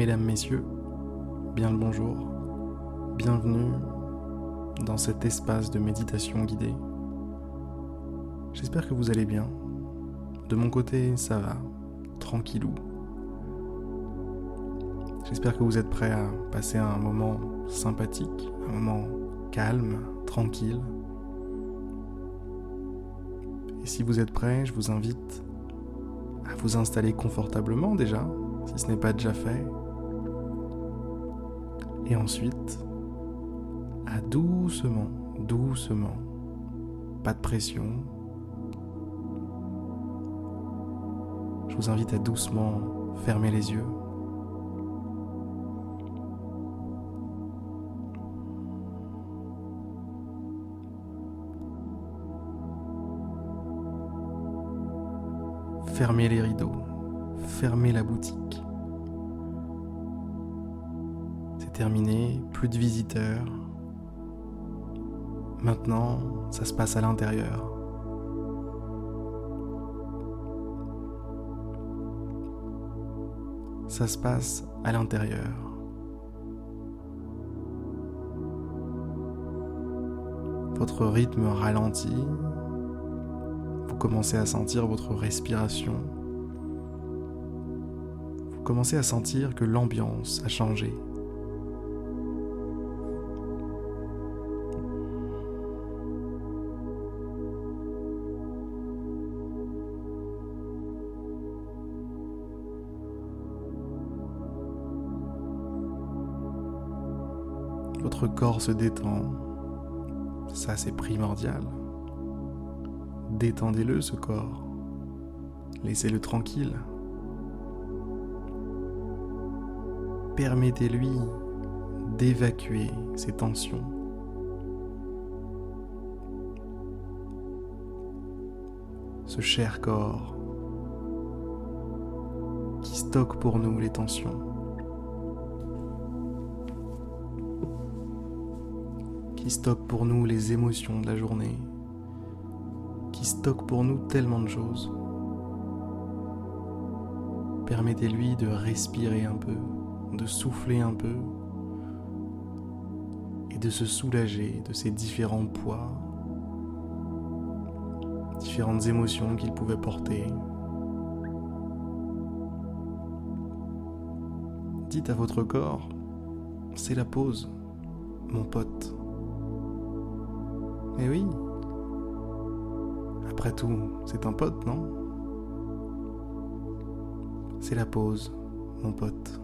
Mesdames, Messieurs, bien le bonjour, bienvenue dans cet espace de méditation guidée. J'espère que vous allez bien. De mon côté, ça va, tranquillou. J'espère que vous êtes prêts à passer un moment sympathique, un moment calme, tranquille. Et si vous êtes prêts, je vous invite à vous installer confortablement déjà, si ce n'est pas déjà fait. Et ensuite, à doucement, doucement, pas de pression. Je vous invite à doucement fermer les yeux. Fermez les rideaux, fermez la boutique. Plus de visiteurs. Maintenant, ça se passe à l'intérieur. Ça se passe à l'intérieur. Votre rythme ralentit, commencez à sentir votre respiration. Vous commencez à sentir que l'ambiance a changé. Corps se détend. Ça, c'est primordial. Détendez-le ce corps. Laissez-le tranquille. Permettez-lui d'évacuer ses tensions. Ce cher corps qui stocke pour nous les tensions. Qui stocke pour nous les émotions de la journée qui stocke pour nous tellement de choses. Permettez-lui de respirer un peu, de souffler un peu et de se soulager de ces différents poids, différentes émotions qu'il pouvait porter. Dites à votre corps, c'est la pause, mon pote. Eh oui, après tout, c'est un pote, non? C'est la pause, mon pote.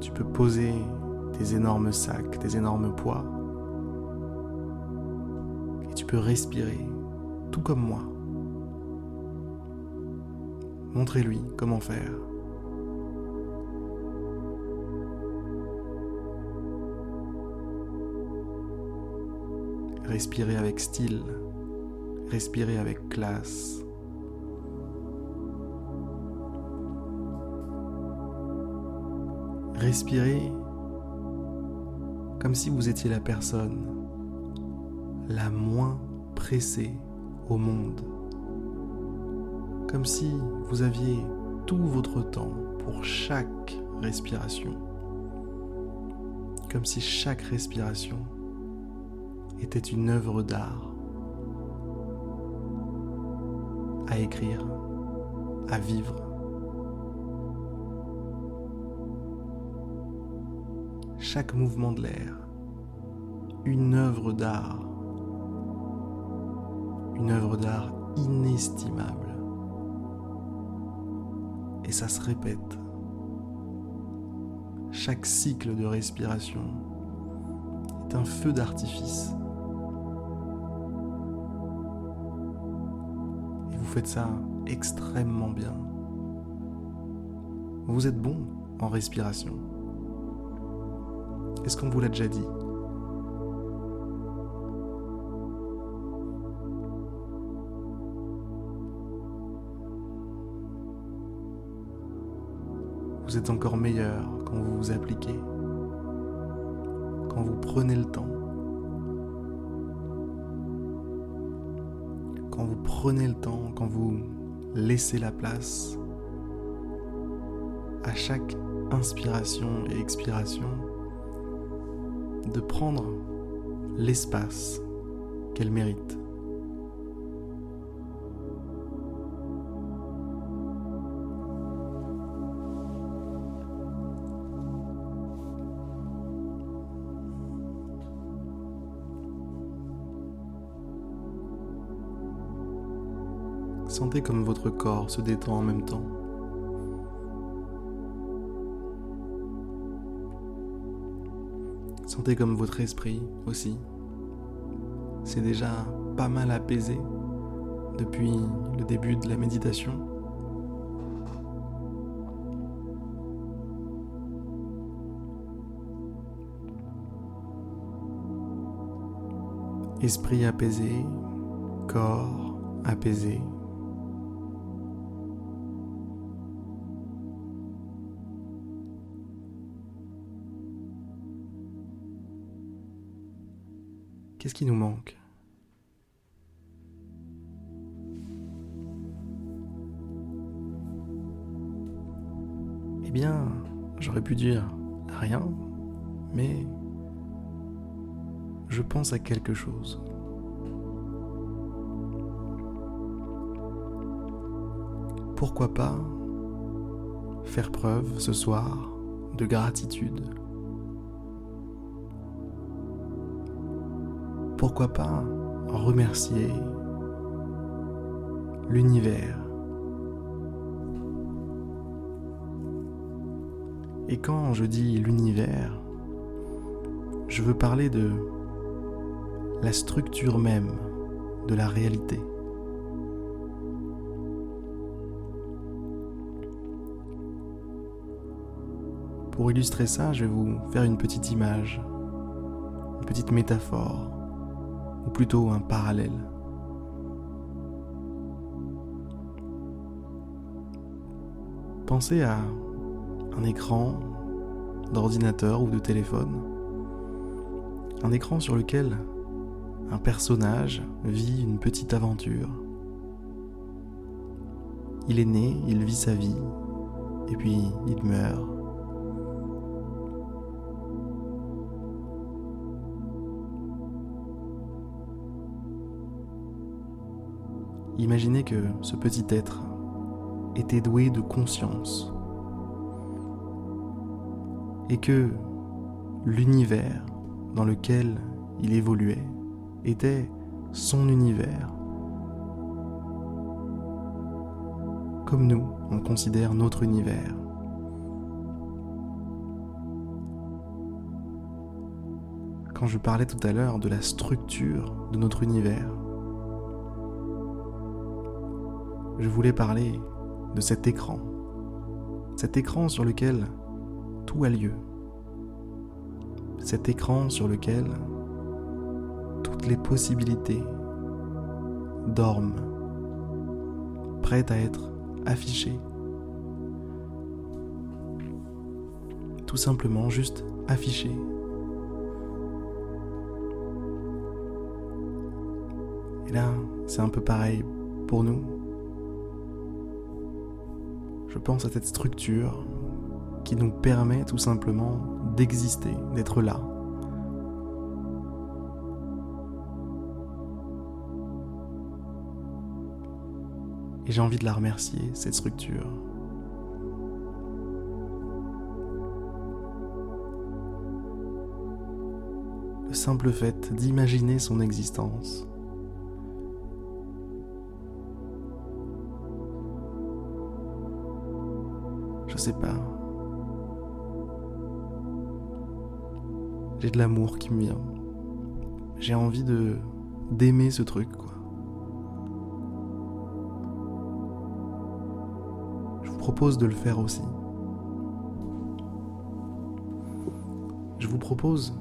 Tu peux poser tes énormes sacs, tes énormes poids, et tu peux respirer, tout comme moi. Montrez-lui comment faire. Respirez avec style, respirez avec classe. Respirez comme si vous étiez la personne la moins pressée au monde. Comme si vous aviez tout votre temps pour chaque respiration. Comme si chaque respiration était une œuvre d'art à écrire, à vivre. Chaque mouvement de l'air, une œuvre d'art, une œuvre d'art inestimable. Et ça se répète. Chaque cycle de respiration est un feu d'artifice vous faites ça extrêmement bien. Vous êtes bon en respiration. Est-ce qu'on vous l'a déjà dit? Vous êtes encore meilleur quand vous vous appliquez, quand vous prenez le temps quand vous prenez le temps, quand vous laissez la place à chaque inspiration et expiration de prendre l'espace qu'elle mérite. Sentez comme votre corps se détend en même temps. Sentez comme votre esprit aussi c'est déjà pas mal apaisé depuis le début de la méditation. Esprit apaisé, corps apaisé. Qu'est-ce qui nous manque? Eh bien, j'aurais pu dire rien, mais je pense à quelque chose. Pourquoi pas faire preuve ce soir de gratitude? Pourquoi pas remercier l'univers. Et quand je dis l'univers, je veux parler de la structure même de la réalité. Pour illustrer ça, je vais vous faire une petite image, une petite métaphore ou plutôt un parallèle. Pensez à un écran d'ordinateur ou de téléphone, un écran sur lequel un personnage vit une petite aventure. Il est né, il vit sa vie, et puis il meurt. Imaginez que ce petit être était doué de conscience et que l'univers dans lequel il évoluait était son univers. Comme nous, on considère notre univers. Quand je parlais tout à l'heure de la structure de notre univers, je voulais parler de cet écran. Cet écran sur lequel tout a lieu. Cet écran sur lequel toutes les possibilités dorment, prêtes à être affichées. Tout simplement juste affichées. Et là, c'est un peu pareil pour nous. Je pense à cette structure qui nous permet tout simplement d'exister, d'être là. Et j'ai envie de la remercier, cette structure. Le simple fait d'imaginer son existence Je sais pas. J'ai de l'amour qui me vient. J'ai envie de d'aimer ce truc, quoi. Je vous propose de le faire aussi. Je vous propose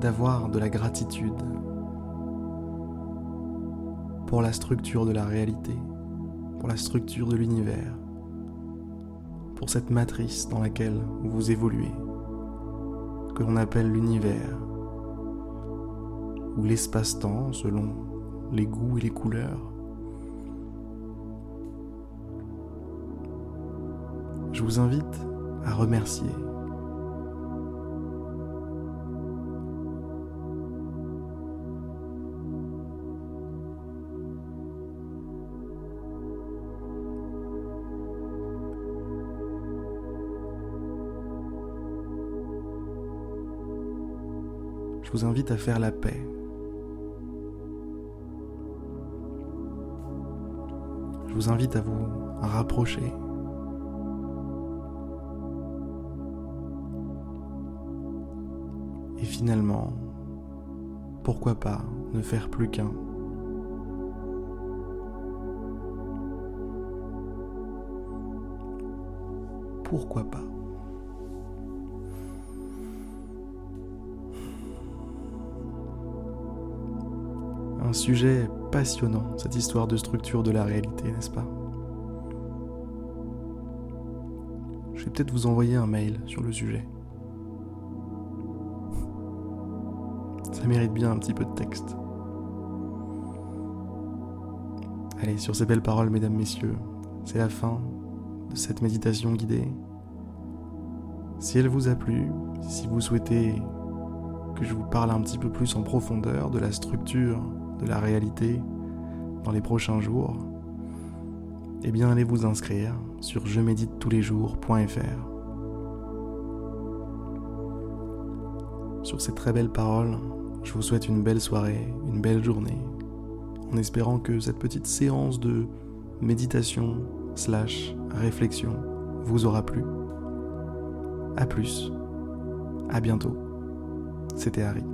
d'avoir de la gratitude pour la structure de la réalité, pour la structure de l'univers, pour cette matrice dans laquelle vous évoluez, que l'on appelle l'univers, ou l'espace-temps selon les goûts et les couleurs. Je vous invite à remercier vous invite à faire la paix. Je vous invite à vous rapprocher. Et finalement, pourquoi pas ne faire plus qu'un? Pourquoi pas? Un sujet passionnant, cette histoire de structure de la réalité, n'est-ce pas? Je vais peut-être vous envoyer un mail sur le sujet. Ça mérite bien un petit peu de texte. Allez, sur ces belles paroles, mesdames, messieurs, c'est la fin de cette méditation guidée. Si elle vous a plu, si vous souhaitez que je vous parle un petit peu plus en profondeur de la structure de la réalité dans les prochains jours, eh bien allez vous inscrire sur je médite tous les jours.fr. Sur ces très belles paroles, je vous souhaite une belle soirée, une belle journée, en espérant que cette petite séance de méditation slash réflexion vous aura plu. A plus, à bientôt. C'était Harry.